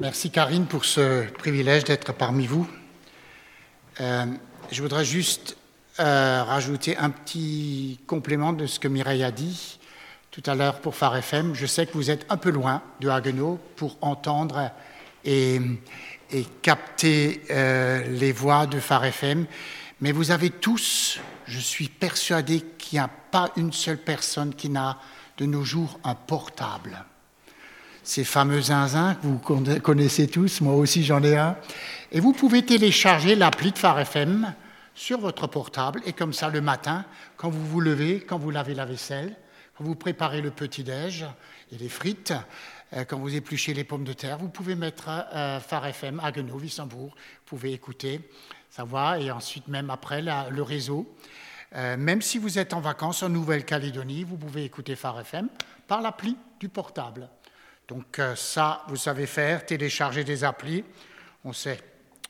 Merci Karine pour ce privilège d'être parmi vous. Euh, je voudrais juste euh, rajouter un petit complément de ce que Mireille a dit tout à l'heure pour Phare FM. Je sais que vous êtes un peu loin de Haguenau pour entendre et, capter euh, les voix de Phare FM, mais vous avez tous, je suis persuadé qu'il n'y a pas une seule personne qui n'a de nos jours un portable ces fameux zinzins que vous connaissez tous, moi aussi j'en ai un. Et vous pouvez télécharger l'appli de Phare FM sur votre portable, et comme ça le matin, quand vous vous levez, quand vous lavez la vaisselle, quand vous préparez le petit-déj et les frites, euh, quand vous épluchez les pommes de terre, vous pouvez mettre euh, Phare FM à Guenot, Wissembourg, vous pouvez écouter, ça va, et ensuite même après le réseau. Euh, même si vous êtes en vacances en Nouvelle-Calédonie, vous pouvez écouter Phare FM par l'appli du portable. Donc euh, ça, vous savez faire, télécharger des applis. On sait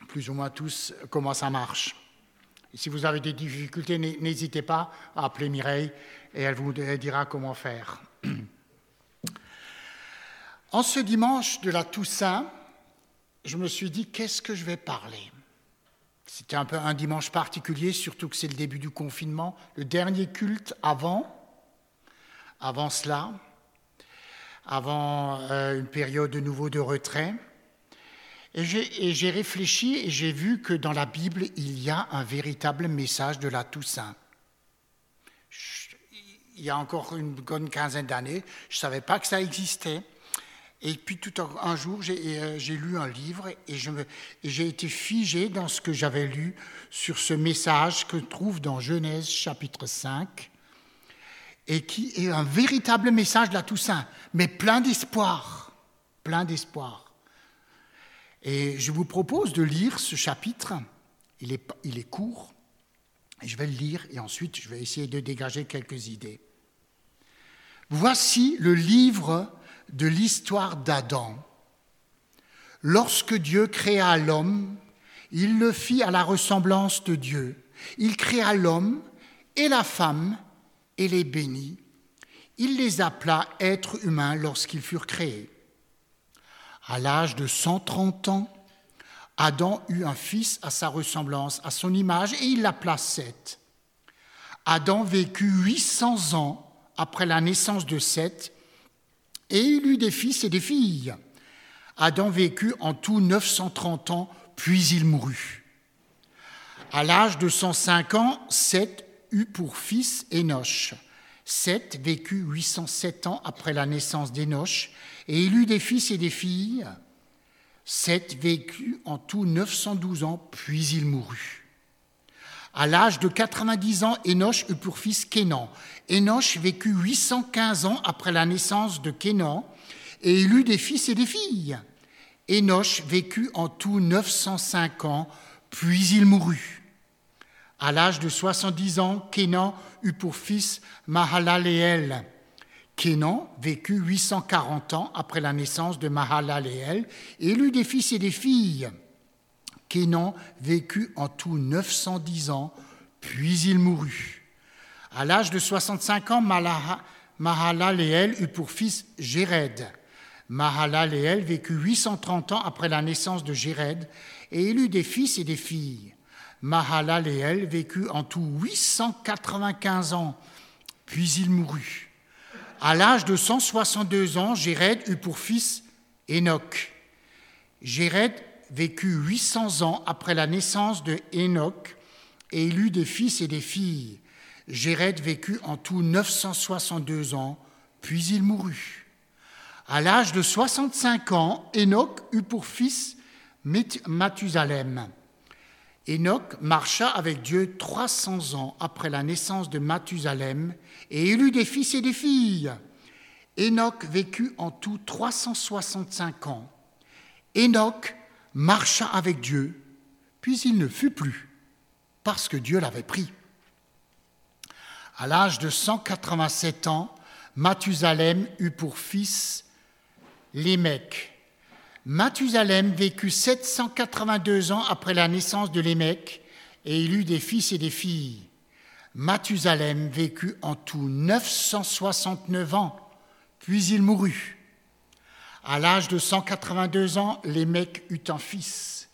plus ou moins tous comment ça marche. Et si vous avez des difficultés, n'hésitez pas à appeler Mireille et elle vous dira comment faire. En ce dimanche de la Toussaint, je me suis dit, qu'est-ce que je vais parler? C'était un peu un dimanche particulier, surtout que c'est le début du confinement, le dernier culte avant, avant cela avant euh, une période de nouveau de retrait. Et j'ai réfléchi et j'ai vu que dans la Bible, il y a un véritable message de la Toussaint. Il y a encore une bonne quinzaine d'années, je ne savais pas que ça existait. Et puis tout un jour, euh, j'ai lu un livre et j'ai été figé dans ce que j'avais lu sur ce message que trouve dans Genèse chapitre 5 et qui est un véritable message de la Toussaint, mais plein d'espoir, plein d'espoir. Et je vous propose de lire ce chapitre, il est, il est court, et je vais le lire, et ensuite je vais essayer de dégager quelques idées. Voici le livre de l'histoire d'Adam. Lorsque Dieu créa l'homme, il le fit à la ressemblance de Dieu. Il créa l'homme et la femme, et les bénit. Il les appela êtres humains lorsqu'ils furent créés. À l'âge de 130 ans, Adam eut un fils à sa ressemblance, à son image, et il l'appela Seth. Adam vécut 800 ans après la naissance de Seth, et il eut des fils et des filles. Adam vécut en tout 930 ans, puis il mourut. À l'âge de 105 ans, Seth eut pour fils Énoch. Seth vécut 807 ans après la naissance d'Énoch, et il eut des fils et des filles. Seth vécut en tout 912 ans, puis il mourut. À l'âge de 90 ans, Énoch eut pour fils Kénan. Énoch vécut 815 ans après la naissance de Kénan, et il eut des fils et des filles. Énoch vécut en tout 905 ans, puis il mourut. À l'âge de 70 ans, Kénan eut pour fils Mahalaleel. Kénan vécut 840 ans après la naissance de Mahalaleel et eut des fils et des filles. Kénan vécut en tout 910 ans, puis il mourut. À l'âge de 65 ans, Mahalaleel eut pour fils Jéred. Mahalaleel vécut 830 ans après la naissance de Jéred et il eut des fils et des filles. Mahalaleel vécut en tout 895 ans, puis il mourut. À l'âge de 162 ans, Jéred eut pour fils Enoch. Jéred vécut 800 ans après la naissance de Enoch et il eut des fils et des filles. Jéred vécut en tout 962 ans, puis il mourut. À l'âge de 65 ans, Enoch eut pour fils Mathusalem. Enoch marcha avec Dieu 300 ans après la naissance de Mathusalem et il eut des fils et des filles. Enoch vécut en tout 365 ans. Enoch marcha avec Dieu, puis il ne fut plus, parce que Dieu l'avait pris. À l'âge de 187 ans, Mathusalem eut pour fils Lémec. Mathusalem vécut 782 ans après la naissance de Lémec et il eut des fils et des filles. Mathusalem vécut en tout 969 ans, puis il mourut. À l'âge de 182 ans, Lémec eut un fils.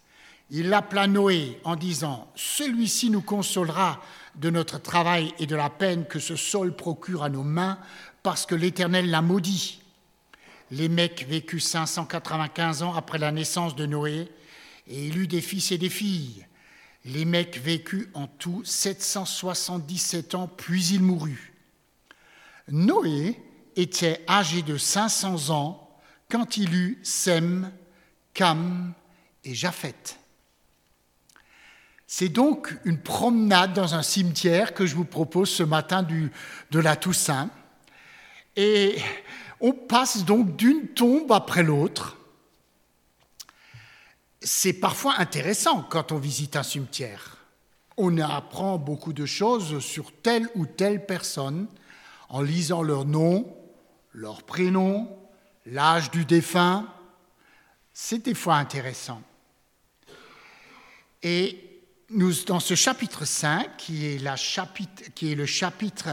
Il l'appela Noé en disant Celui-ci nous consolera de notre travail et de la peine que ce sol procure à nos mains, parce que l'Éternel l'a maudit. Lémec vécut 595 ans après la naissance de Noé, et il eut des fils et des filles. Lémec vécut en tout 777 ans, puis il mourut. Noé était âgé de 500 ans quand il eut Sem, Cam et Japheth. C'est donc une promenade dans un cimetière que je vous propose ce matin de la Toussaint. Et on passe donc d'une tombe après l'autre. C'est parfois intéressant quand on visite un cimetière. On apprend beaucoup de choses sur telle ou telle personne en lisant leur nom, leur prénom, l'âge du défunt. C'est des fois intéressant. Et nous, dans ce chapitre 5, qui est, qui est le chapitre,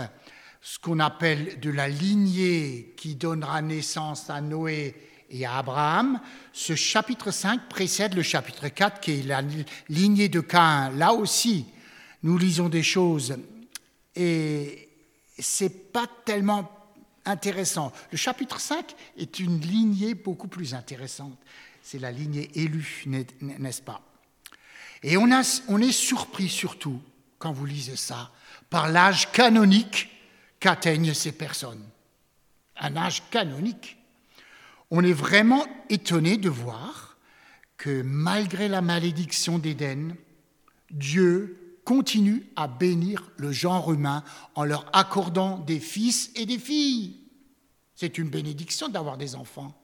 ce qu'on appelle de la lignée qui donnera naissance à Noé et à Abraham, ce chapitre 5 précède le chapitre 4, qui est la lignée de Caïn. Là aussi, nous lisons des choses et c'est pas tellement intéressant. Le chapitre 5 est une lignée beaucoup plus intéressante. C'est la lignée élue, n'est-ce pas? Et on, on est surpris surtout, quand vous lisez ça, par l'âge canonique qu'atteignent ces personnes. Un âge canonique. On est vraiment étonné de voir que malgré la malédiction d'Éden, Dieu continue à bénir le genre humain en leur accordant des fils et des filles. C'est une bénédiction d'avoir des enfants.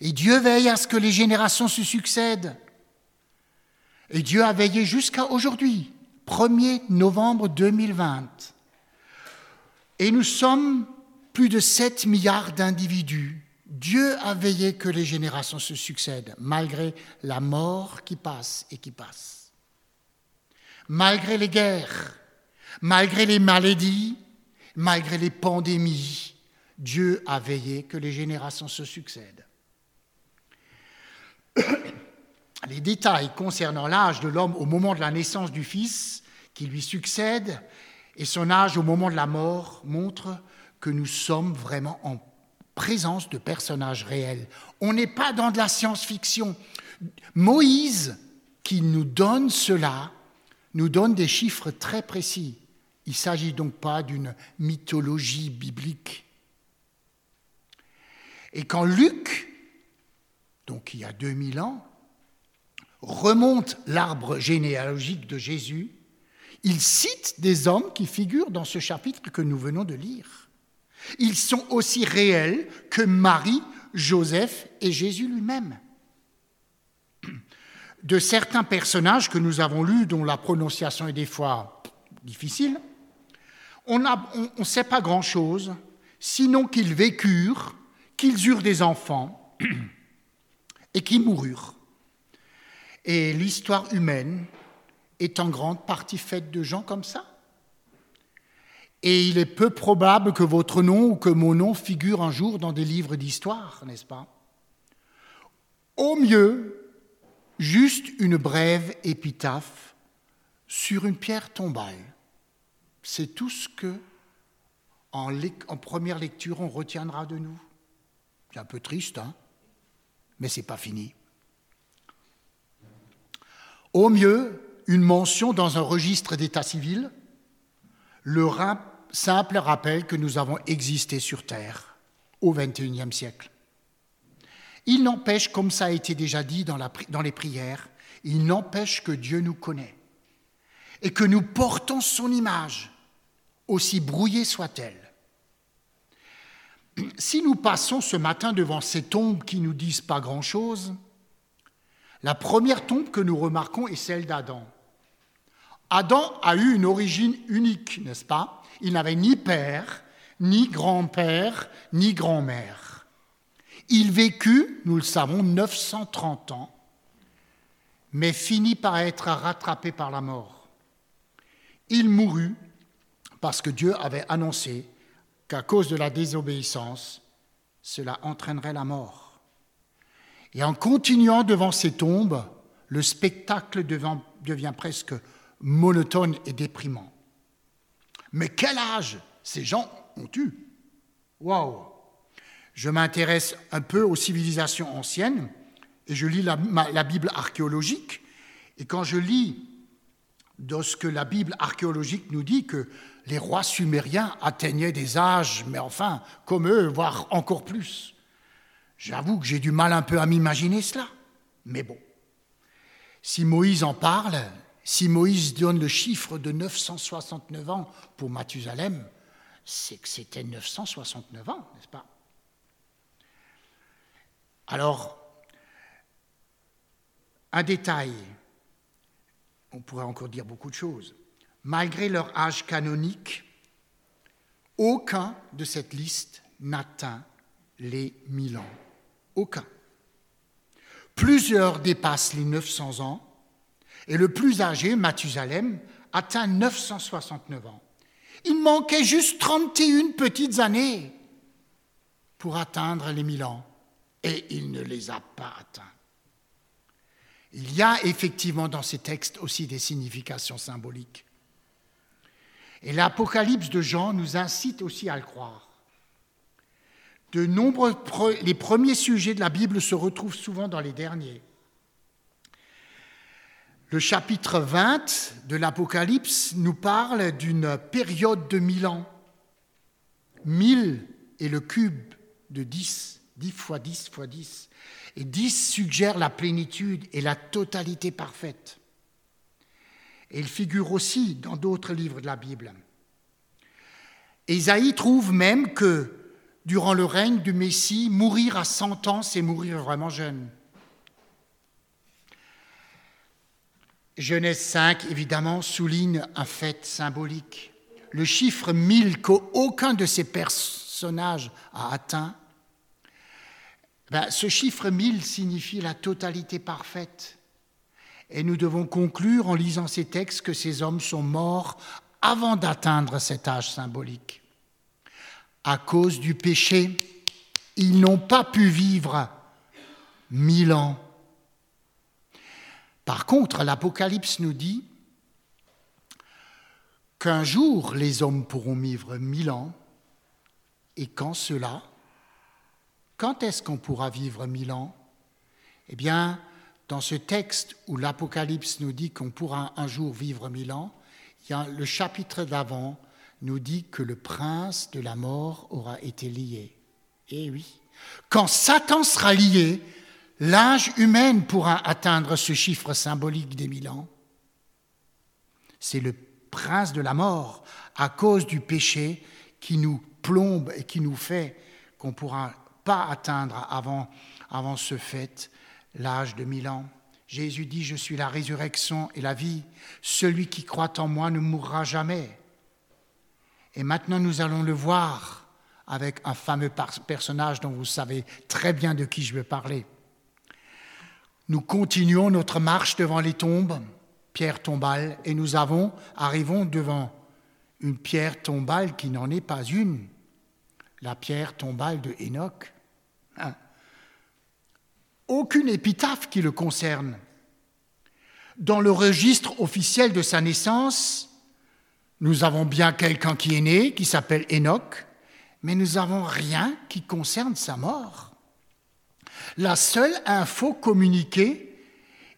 Et Dieu veille à ce que les générations se succèdent. Et Dieu a veillé jusqu'à aujourd'hui, 1er novembre 2020. Et nous sommes plus de 7 milliards d'individus Dieu a veillé que les générations se succèdent, malgré la mort qui passe et qui passe. Malgré les guerres, malgré les maladies, malgré les pandémies, Dieu a veillé que les générations se succèdent. Les détails concernant l'âge de l'homme au moment de la naissance du Fils qui lui succède et son âge au moment de la mort montrent que nous sommes vraiment en présence de personnages réels. On n'est pas dans de la science-fiction. Moïse, qui nous donne cela, nous donne des chiffres très précis. Il ne s'agit donc pas d'une mythologie biblique. Et quand Luc, donc il y a 2000 ans, remonte l'arbre généalogique de Jésus, il cite des hommes qui figurent dans ce chapitre que nous venons de lire. Ils sont aussi réels que Marie, Joseph et Jésus lui-même. De certains personnages que nous avons lus, dont la prononciation est des fois difficile, on ne sait pas grand-chose, sinon qu'ils vécurent, qu'ils eurent des enfants et qu'ils moururent. Et l'histoire humaine est en grande partie faite de gens comme ça et il est peu probable que votre nom ou que mon nom figure un jour dans des livres d'histoire, n'est-ce pas? Au mieux, juste une brève épitaphe sur une pierre tombale. C'est tout ce que, en, en, première lecture, on retiendra de nous. C'est un peu triste, hein? Mais c'est pas fini. Au mieux, une mention dans un registre d'état civil, le simple rappel que nous avons existé sur Terre au XXIe siècle. Il n'empêche, comme ça a été déjà dit dans, dans les prières, il n'empêche que Dieu nous connaît et que nous portons son image, aussi brouillée soit-elle. Si nous passons ce matin devant ces tombes qui nous disent pas grand-chose, la première tombe que nous remarquons est celle d'Adam. Adam a eu une origine unique, n'est-ce pas? Il n'avait ni père, ni grand-père, ni grand-mère. Il vécut, nous le savons, 930 ans, mais finit par être rattrapé par la mort. Il mourut parce que Dieu avait annoncé qu'à cause de la désobéissance, cela entraînerait la mort. Et en continuant devant ces tombes, le spectacle devient, presque monotone et déprimant. Mais quel âge ces gens ont eu? Waouh Je m'intéresse un peu aux civilisations anciennes et je lis la, Bible archéologique. Et quand je lis de ce que la Bible archéologique nous dit, que les rois sumériens atteignaient des âges, mais enfin, comme eux, voire encore plus. J'avoue que j'ai du mal un peu à m'imaginer cela. Mais bon, si Moïse en parle, si Moïse donne le chiffre de 969 ans pour Mathusalem, c'est que c'était 969 ans, n'est-ce pas? Alors, un détail, on pourrait encore dire beaucoup de choses. Malgré leur âge canonique, aucun de cette liste n'atteint les 1000 ans. Aucun. Plusieurs dépassent les 900 ans, et le plus âgé, Mathusalem, atteint 969 ans. Il manquait juste 31 petites années pour atteindre les 1000 ans, et il ne les a pas atteints. Il y a effectivement dans ces textes aussi des significations symboliques. Et l'Apocalypse de Jean nous incite aussi à le croire. De nombreux, les premiers sujets de la Bible se retrouvent souvent dans les derniers. Le chapitre 20 de l'Apocalypse nous parle d'une période de mille ans. Mille est le cube de 10, 10 fois 10 fois 10. Et 10 suggère la plénitude et la totalité parfaite. Et il figure aussi dans d'autres livres de la Bible. Isaïe trouve même que durant le règne du Messie, mourir à 100 ans, c'est mourir vraiment jeune. Genèse 5, évidemment, souligne un fait symbolique. Le chiffre 1000 qu'aucun de ces personnages a atteint ben, ce chiffre 1000 signifie la totalité parfaite. Et nous devons conclure en lisant ces textes que ces hommes sont morts avant d'atteindre cet âge symbolique. À cause du péché, ils n'ont pas pu vivre mille ans. Par contre, l'Apocalypse nous dit qu'un jour les hommes pourront vivre mille ans, et quand cela, quand est-ce qu'on pourra vivre mille ans? Eh bien, dans ce texte où l'Apocalypse nous dit qu'on pourra un jour vivre mille ans, il y a le chapitre d'avant nous dit que le prince de la mort aura été lié. Eh oui, quand Satan sera lié, l'âge humain pourra atteindre ce chiffre symbolique des mille ans. C'est le prince de la mort, à cause du péché, qui nous plombe et qui nous fait qu'on pourra pas atteindre avant, avant ce fait l'âge de mille ans. Jésus dit, je suis la résurrection et la vie. Celui qui croit en moi ne mourra jamais. Et maintenant, nous allons le voir avec un fameux personnage dont vous savez très bien de qui je veux parler. Nous continuons notre marche devant les tombes, pierre tombale, et nous avons, arrivons devant une pierre tombale qui n'en est pas une, la pierre tombale de Enoch. Hein. Aucune épitaphe qui le concerne. Dans le registre officiel de sa naissance, nous avons bien quelqu'un qui est né, qui s'appelle Enoch, mais nous n'avons rien qui concerne sa mort. La seule info communiquée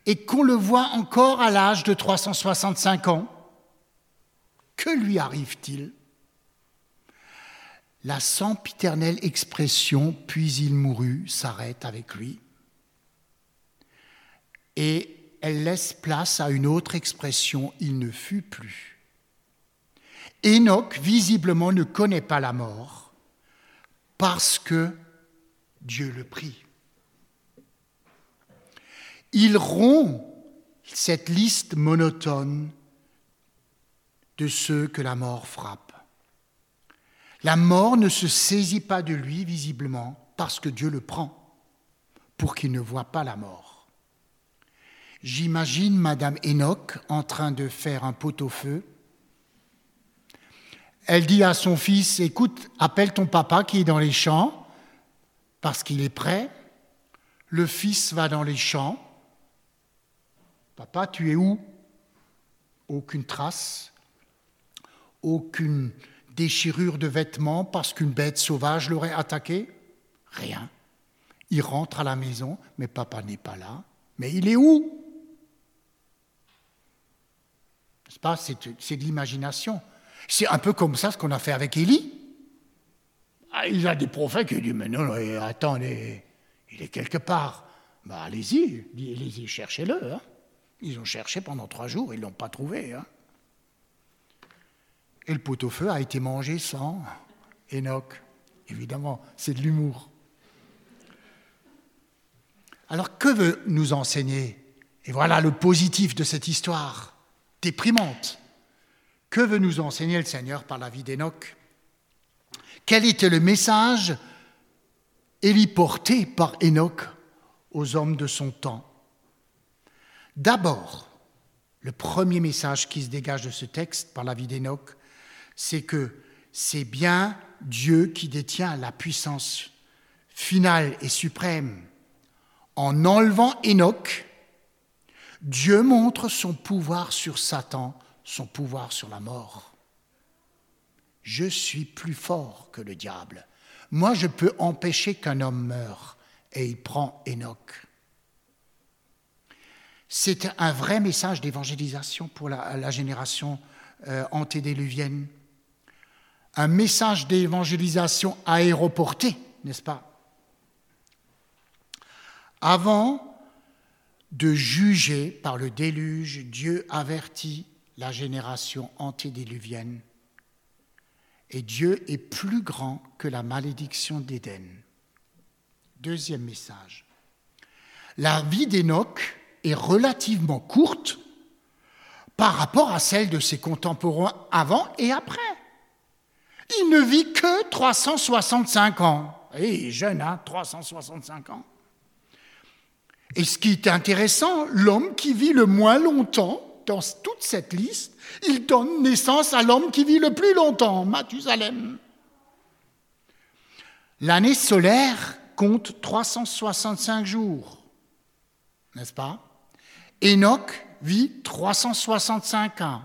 est qu'on le voit encore à l'âge de 365 ans. Que lui arrive-t-il? La sempiternelle expression puis il mourut s'arrête avec lui et elle laisse place à une autre expression il ne fut plus. Enoch visiblement ne connaît pas la mort parce que Dieu le prie. Il rompt cette liste monotone de ceux que la mort frappe. La mort ne se saisit pas de lui visiblement parce que Dieu le prend pour qu'il ne voit pas la mort. J'imagine Madame Enoch en train de faire un pot-au-feu. Elle dit à son fils, écoute, appelle ton papa qui est dans les champs, parce qu'il est prêt. Le fils va dans les champs. Papa, tu es où? Aucune trace, aucune déchirure de vêtements parce qu'une bête sauvage l'aurait attaqué? Rien. Il rentre à la maison, mais papa n'est pas là. Mais il est où? C'est pas? C'est de l'imagination. C'est un peu comme ça ce qu'on a fait avec Élie. Ah, il y a des prophètes qui disent Mais non, attendez, il est quelque part. Bah, allez-y, allez-y, cherchez-le. Hein. Ils ont cherché pendant trois jours, ils ne l'ont pas trouvé. Hein. Et le pot-au-feu a été mangé sans Enoch. Évidemment, c'est de l'humour. Alors que veut nous enseigner? Et voilà le positif de cette histoire déprimante. Que veut nous enseigner le Seigneur par la vie d'Enoch? Quel était le message héliporté par Enoch aux hommes de son temps? D'abord, le premier message qui se dégage de ce texte par la vie d'Enoch, c'est que c'est bien Dieu qui détient la puissance finale et suprême. En enlevant Enoch, Dieu montre son pouvoir sur Satan, son pouvoir sur la mort. Je suis plus fort que le diable. Moi, je peux empêcher qu'un homme meure. Et il prend Enoch. C'est un vrai message d'évangélisation pour la, génération euh, antédéluvienne un message d'évangélisation aéroporté, n'est-ce pas? Avant de juger par le déluge, Dieu avertit la génération antédéluvienne. Et Dieu est plus grand que la malédiction d'Éden. Deuxième message. La vie d'Enoch est relativement courte par rapport à celle de ses contemporains avant et après. Il ne vit que 365 ans. Et jeune, hein, 365 ans. Et ce qui est intéressant, l'homme qui vit le moins longtemps dans toute cette liste, il donne naissance à l'homme qui vit le plus longtemps, Mathusalem. L'année solaire compte 365 jours, n'est-ce pas? Enoch vit 365 ans,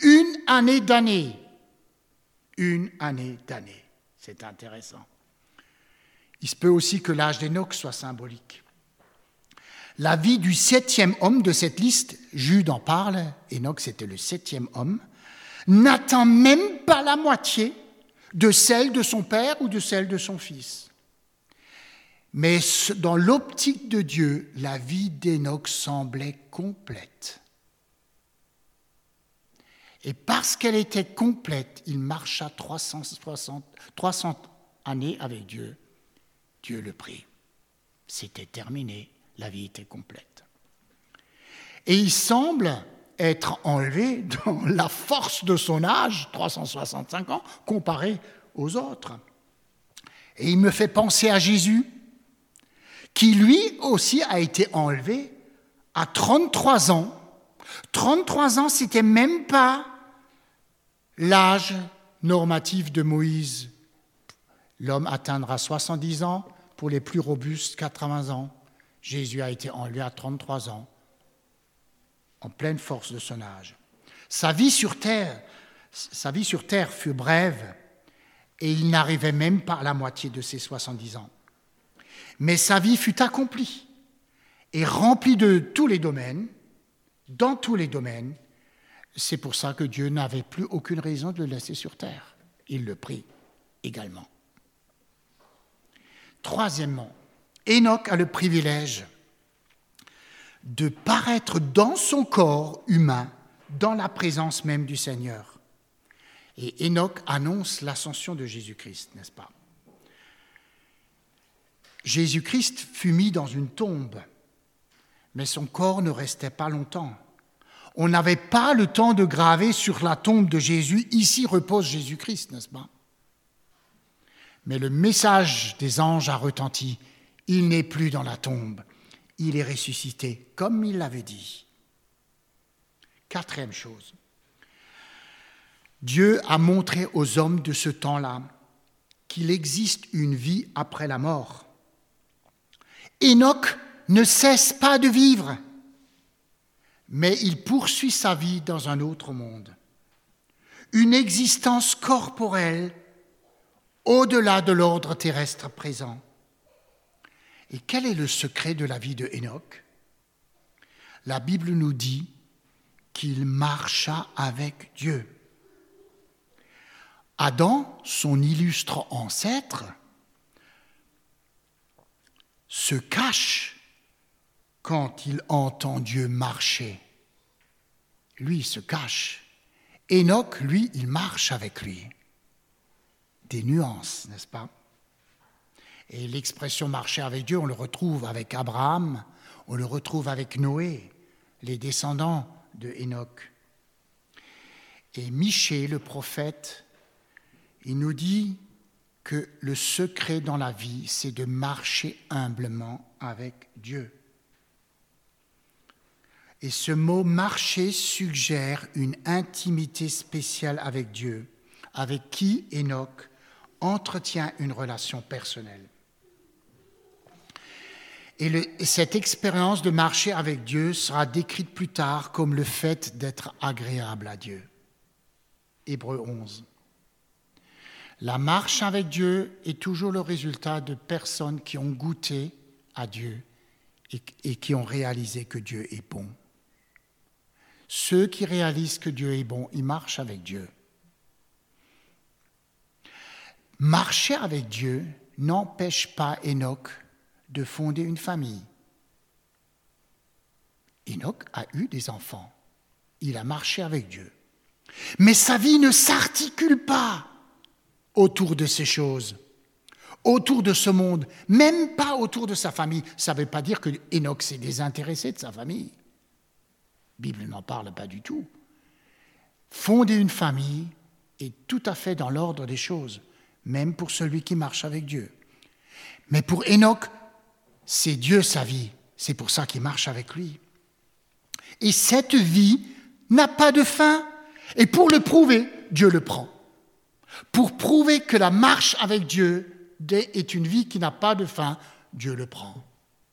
une année d'année une année d'année. C'est intéressant. Il se peut aussi que l'âge d'Enoch soit symbolique. La vie du septième homme de cette liste, Jude en parle, Enoch c'était le septième homme, n'atteint même pas la moitié de celle de son père ou de celle de son fils. Mais dans l'optique de Dieu, la vie d'Enoch semblait complète. Et parce qu'elle était complète, il marcha 360, 300 années avec Dieu. Dieu le prit. C'était terminé, la vie était complète. Et il semble être enlevé dans la force de son âge, 365 ans, comparé aux autres. Et il me fait penser à Jésus, qui lui aussi a été enlevé à 33 ans. 33 ans, c'était même pas l'âge normatif de Moïse. L'homme atteindra 70 ans, pour les plus robustes 80 ans. Jésus a été enlevé à 33 ans, en pleine force de son âge. Sa vie sur terre, sa vie sur terre fut brève et il n'arrivait même pas à la moitié de ses 70 ans. Mais sa vie fut accomplie et remplie de tous les domaines, dans tous les domaines, c'est pour ça que Dieu n'avait plus aucune raison de le laisser sur terre. Il le prit également. Troisièmement, Enoch a le privilège de paraître dans son corps humain, dans la présence même du Seigneur. Et Enoch annonce l'ascension de Jésus-Christ, n'est-ce pas? Jésus-Christ fut mis dans une tombe, mais son corps ne restait pas longtemps. On n'avait pas le temps de graver sur la tombe de Jésus, ici repose Jésus-Christ, n'est-ce pas? Mais le message des anges a retenti, il n'est plus dans la tombe, il est ressuscité, comme il l'avait dit. Quatrième chose, Dieu a montré aux hommes de ce temps-là qu'il existe une vie après la mort. Enoch ne cesse pas de vivre, mais il poursuit sa vie dans un autre monde. Une existence corporelle au-delà de l'ordre terrestre présent. Et quel est le secret de la vie de Enoch? La Bible nous dit qu'il marcha avec Dieu. Adam, son illustre ancêtre, se cache quand il entend Dieu marcher. Lui il se cache. Enoch, lui, il marche avec lui. Des nuances, n'est-ce pas? Et l'expression marcher avec Dieu, on le retrouve avec Abraham, on le retrouve avec Noé, les descendants de Enoch. Et Michée, le prophète, il nous dit que le secret dans la vie, c'est de marcher humblement avec Dieu. Et ce mot marcher suggère une intimité spéciale avec Dieu, avec qui Enoch entretient une relation personnelle. Et, cette expérience de marcher avec Dieu sera décrite plus tard comme le fait d'être agréable à Dieu. Hébreu 11. La marche avec Dieu est toujours le résultat de personnes qui ont goûté à Dieu et, qui ont réalisé que Dieu est bon. Ceux qui réalisent que Dieu est bon, ils marchent avec Dieu. Marcher avec Dieu n'empêche pas Enoch de fonder une famille. Enoch a eu des enfants. Il a marché avec Dieu. Mais sa vie ne s'articule pas autour de ces choses, autour de ce monde, même pas autour de sa famille. Ça ne veut pas dire que Enoch s'est désintéressé de sa famille. La Bible n'en parle pas du tout. Fonder une famille est tout à fait dans l'ordre des choses, même pour celui qui marche avec Dieu. Mais pour Enoch, c'est Dieu sa vie. C'est pour ça qu'il marche avec lui. Et cette vie n'a pas de fin. Et pour le prouver, Dieu le prend pour prouver que la marche avec Dieu est une vie qui n'a pas de fin, Dieu le prend.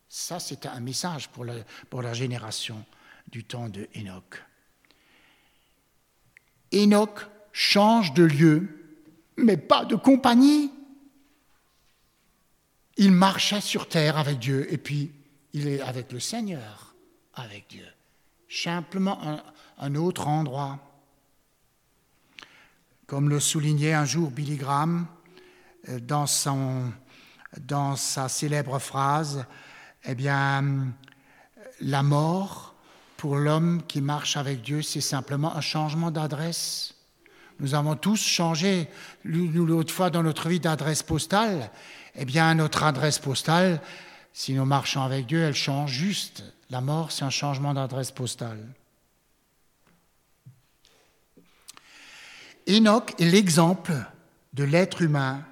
Ça, c'est un message pour la, génération du temps de Enoch. Enoch change de lieu, mais pas de compagnie. Il marchait sur terre avec Dieu et puis il est avec le Seigneur, avec Dieu. Simplement un autre endroit. Comme le soulignait un jour Billy Graham euh, dans, sa célèbre phrase, eh bien, la mort pour l'homme qui marche avec Dieu, c'est simplement un changement d'adresse. Nous avons tous changé, nous, l'autre fois dans notre vie d'adresse postale. Eh bien, notre adresse postale, si nous marchons avec Dieu, elle change juste. La mort, c'est un changement d'adresse postale. Enoch est l'exemple de l'être humain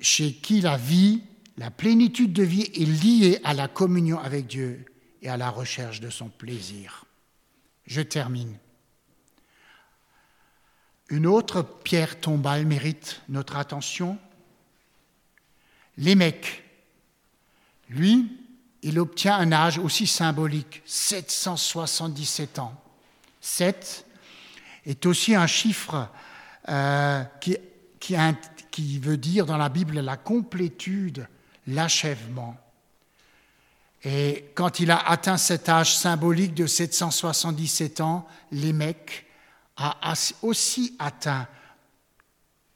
chez qui la vie, la plénitude de vie est liée à la communion avec Dieu et à la recherche de son plaisir. Je termine. Une autre pierre tombale mérite notre attention. Lémec. Lui, il obtient un âge aussi symbolique, 777 ans. 7 est aussi un chiffre euh, qui, qui, veut dire dans la Bible la complétude, l'achèvement. Et quand il a atteint cet âge symbolique de 777 ans, Lémec a aussi atteint,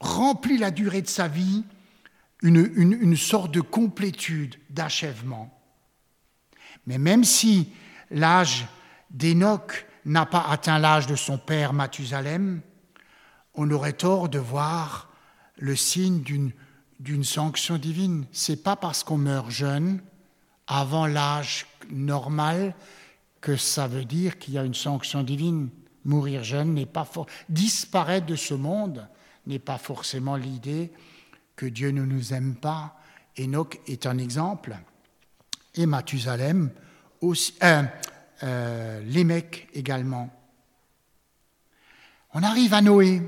rempli la durée de sa vie, une, une sorte de complétude, d'achèvement. Mais même si l'âge d'Enoch n'a pas atteint l'âge de son père Mathusalem, on aurait tort de voir le signe d'une sanction divine. C'est pas parce qu'on meurt jeune, avant l'âge normal, que ça veut dire qu'il y a une sanction divine. Mourir jeune n'est pas disparaître de ce monde n'est pas forcément l'idée que Dieu ne nous aime pas. Enoch est un exemple, et Mathusalem aussi, euh, euh, également. On arrive à Noé.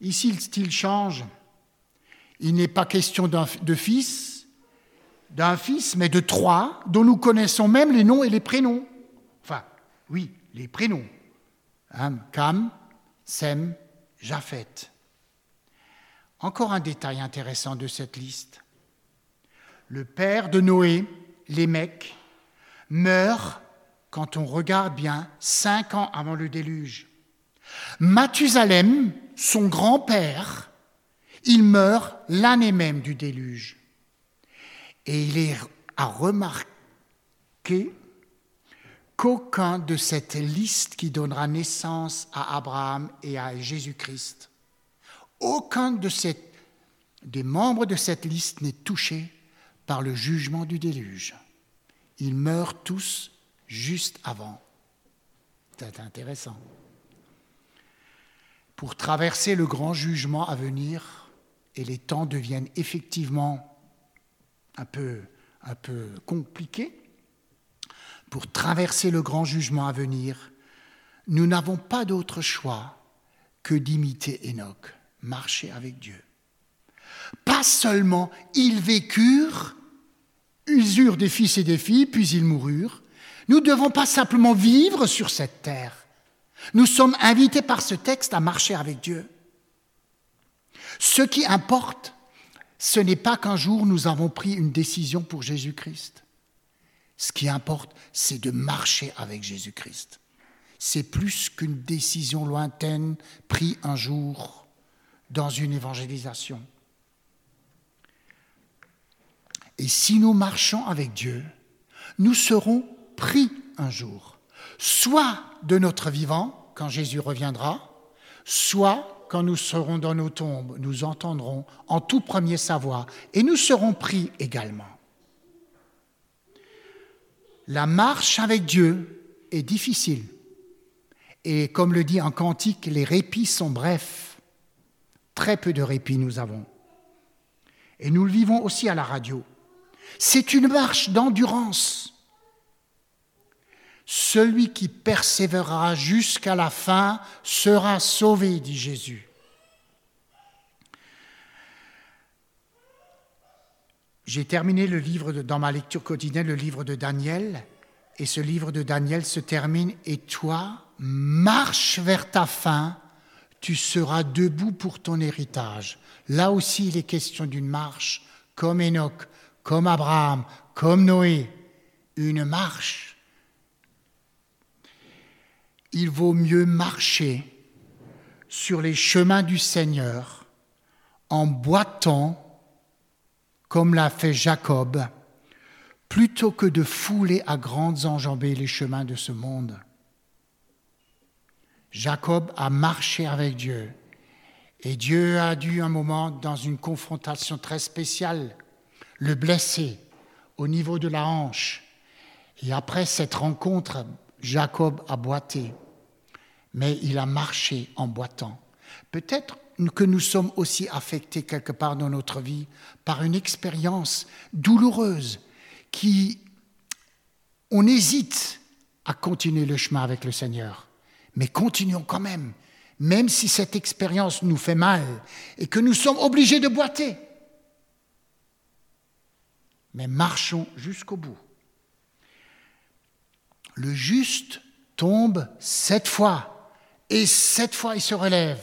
Ici, le style change. Il n'est pas question de fils, d'un fils, mais de trois, dont nous connaissons même les noms et les prénoms. Enfin, oui, les prénoms. Hein, Cam, Sem, Japhet. Encore un détail intéressant de cette liste. Le père de Noé, Lémec, meurt, quand on regarde bien, cinq ans avant le déluge. Mathusalem, son grand-père, il meurt l'année même du déluge. Et il est à remarquer qu'aucun de cette liste qui donnera naissance à Abraham et à Jésus-Christ, aucun de des membres de cette liste n'est touché par le jugement du déluge. Ils meurent tous juste avant. C'est intéressant. Pour traverser le grand jugement à venir, et les temps deviennent effectivement un peu, un peu compliqués, pour traverser le grand jugement à venir, nous n'avons pas d'autre choix que d'imiter Enoch, marcher avec Dieu. Pas seulement ils vécurent, ils eurent des fils et des filles, puis ils moururent. Nous ne devons pas simplement vivre sur cette terre. Nous sommes invités par ce texte à marcher avec Dieu. Ce qui importe, ce n'est pas qu'un jour nous avons pris une décision pour Jésus-Christ. Ce qui importe, c'est de marcher avec Jésus-Christ. C'est plus qu'une décision lointaine prise un jour dans une évangélisation. Et si nous marchons avec Dieu, nous serons pris un jour, soit de notre vivant, quand Jésus reviendra, soit quand nous serons dans nos tombes, nous entendrons en tout premier sa voix, et nous serons pris également. La marche avec Dieu est difficile. Et comme le dit un cantique, les répits sont brefs. Très peu de répits nous avons. Et nous le vivons aussi à la radio. C'est une marche d'endurance. Celui qui persévérera jusqu'à la fin sera sauvé, dit Jésus. J'ai terminé le livre dans ma lecture quotidienne, le livre de Daniel, et ce livre de Daniel se termine Et toi, marche vers ta fin, tu seras debout pour ton héritage. Là aussi, il est question d'une marche, comme Enoch, comme Abraham, comme Noé, une marche. Il vaut mieux marcher sur les chemins du Seigneur en boitant comme l'a fait Jacob, plutôt que de fouler à grandes enjambées les chemins de ce monde. Jacob a marché avec Dieu et Dieu a dû un moment, dans une confrontation très spéciale, le blesser au niveau de la hanche. Et après cette rencontre, Jacob a boité, mais il a marché en boitant. Peut-être que nous sommes aussi affectés quelque part dans notre vie par une expérience douloureuse qui, on hésite à continuer le chemin avec le Seigneur, mais continuons quand même, même si cette expérience nous fait mal et que nous sommes obligés de boiter. Mais marchons jusqu'au bout. Le juste tombe sept fois et sept fois il se relève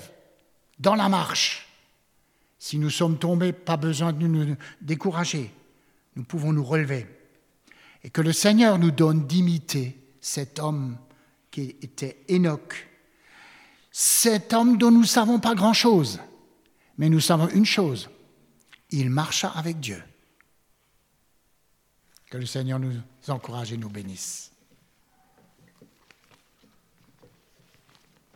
dans la marche. Si nous sommes tombés, pas besoin de nous décourager. Nous pouvons nous relever. Et que le Seigneur nous donne d'imiter cet homme qui était Enoch. Cet homme dont nous ne savons pas grand-chose, mais nous savons une chose, il marcha avec Dieu. Que le Seigneur nous encourage et nous bénisse.